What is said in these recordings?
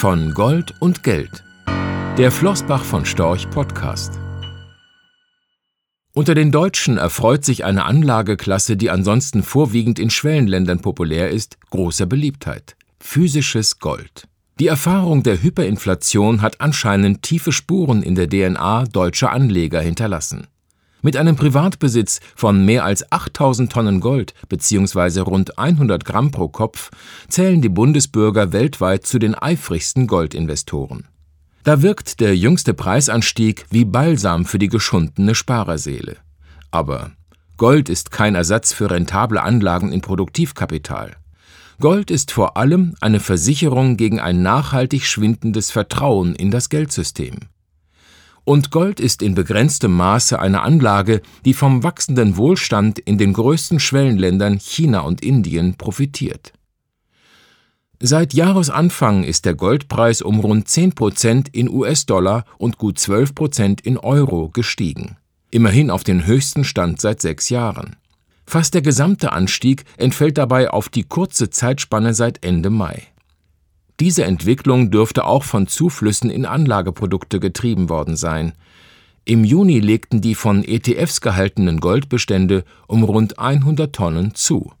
Von Gold und Geld. Der Flossbach von Storch Podcast. Unter den Deutschen erfreut sich eine Anlageklasse, die ansonsten vorwiegend in Schwellenländern populär ist, großer Beliebtheit. Physisches Gold. Die Erfahrung der Hyperinflation hat anscheinend tiefe Spuren in der DNA deutscher Anleger hinterlassen. Mit einem Privatbesitz von mehr als 8000 Tonnen Gold bzw. rund 100 Gramm pro Kopf zählen die Bundesbürger weltweit zu den eifrigsten Goldinvestoren. Da wirkt der jüngste Preisanstieg wie Balsam für die geschundene Sparerseele. Aber Gold ist kein Ersatz für rentable Anlagen in Produktivkapital. Gold ist vor allem eine Versicherung gegen ein nachhaltig schwindendes Vertrauen in das Geldsystem. Und Gold ist in begrenztem Maße eine Anlage, die vom wachsenden Wohlstand in den größten Schwellenländern China und Indien profitiert. Seit Jahresanfang ist der Goldpreis um rund 10 Prozent in US-Dollar und gut 12 Prozent in Euro gestiegen. Immerhin auf den höchsten Stand seit sechs Jahren. Fast der gesamte Anstieg entfällt dabei auf die kurze Zeitspanne seit Ende Mai. Diese Entwicklung dürfte auch von Zuflüssen in Anlageprodukte getrieben worden sein. Im Juni legten die von ETFs gehaltenen Goldbestände um rund 100 Tonnen zu.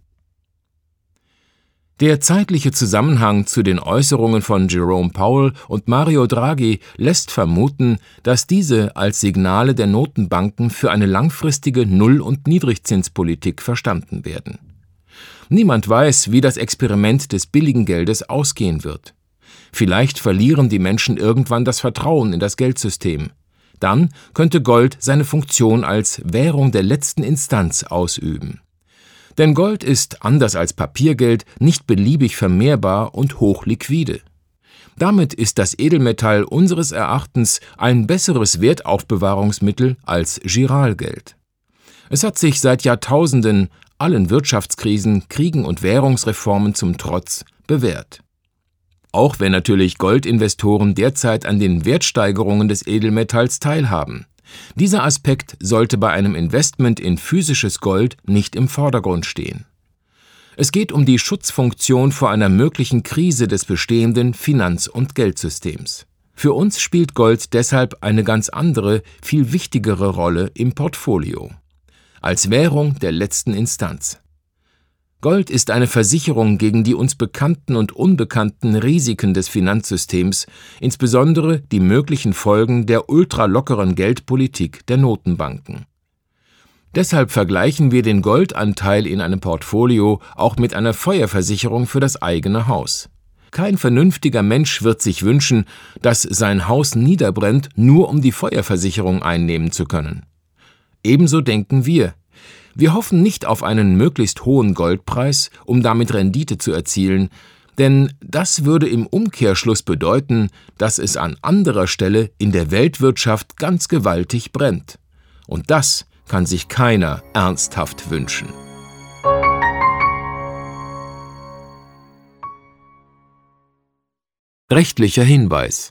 Der zeitliche Zusammenhang zu den Äußerungen von Jerome Powell und Mario Draghi lässt vermuten, dass diese als Signale der Notenbanken für eine langfristige Null- und Niedrigzinspolitik verstanden werden. Niemand weiß, wie das Experiment des billigen Geldes ausgehen wird. Vielleicht verlieren die Menschen irgendwann das Vertrauen in das Geldsystem. Dann könnte Gold seine Funktion als Währung der letzten Instanz ausüben. Denn Gold ist, anders als Papiergeld, nicht beliebig vermehrbar und hochliquide. Damit ist das Edelmetall unseres Erachtens ein besseres Wertaufbewahrungsmittel als Giralgeld. Es hat sich seit Jahrtausenden allen Wirtschaftskrisen, Kriegen und Währungsreformen zum Trotz bewährt. Auch wenn natürlich Goldinvestoren derzeit an den Wertsteigerungen des Edelmetalls teilhaben. Dieser Aspekt sollte bei einem Investment in physisches Gold nicht im Vordergrund stehen. Es geht um die Schutzfunktion vor einer möglichen Krise des bestehenden Finanz- und Geldsystems. Für uns spielt Gold deshalb eine ganz andere, viel wichtigere Rolle im Portfolio als Währung der letzten Instanz. Gold ist eine Versicherung gegen die uns bekannten und unbekannten Risiken des Finanzsystems, insbesondere die möglichen Folgen der ultralockeren Geldpolitik der Notenbanken. Deshalb vergleichen wir den Goldanteil in einem Portfolio auch mit einer Feuerversicherung für das eigene Haus. Kein vernünftiger Mensch wird sich wünschen, dass sein Haus niederbrennt, nur um die Feuerversicherung einnehmen zu können. Ebenso denken wir. Wir hoffen nicht auf einen möglichst hohen Goldpreis, um damit Rendite zu erzielen, denn das würde im Umkehrschluss bedeuten, dass es an anderer Stelle in der Weltwirtschaft ganz gewaltig brennt. Und das kann sich keiner ernsthaft wünschen. Rechtlicher Hinweis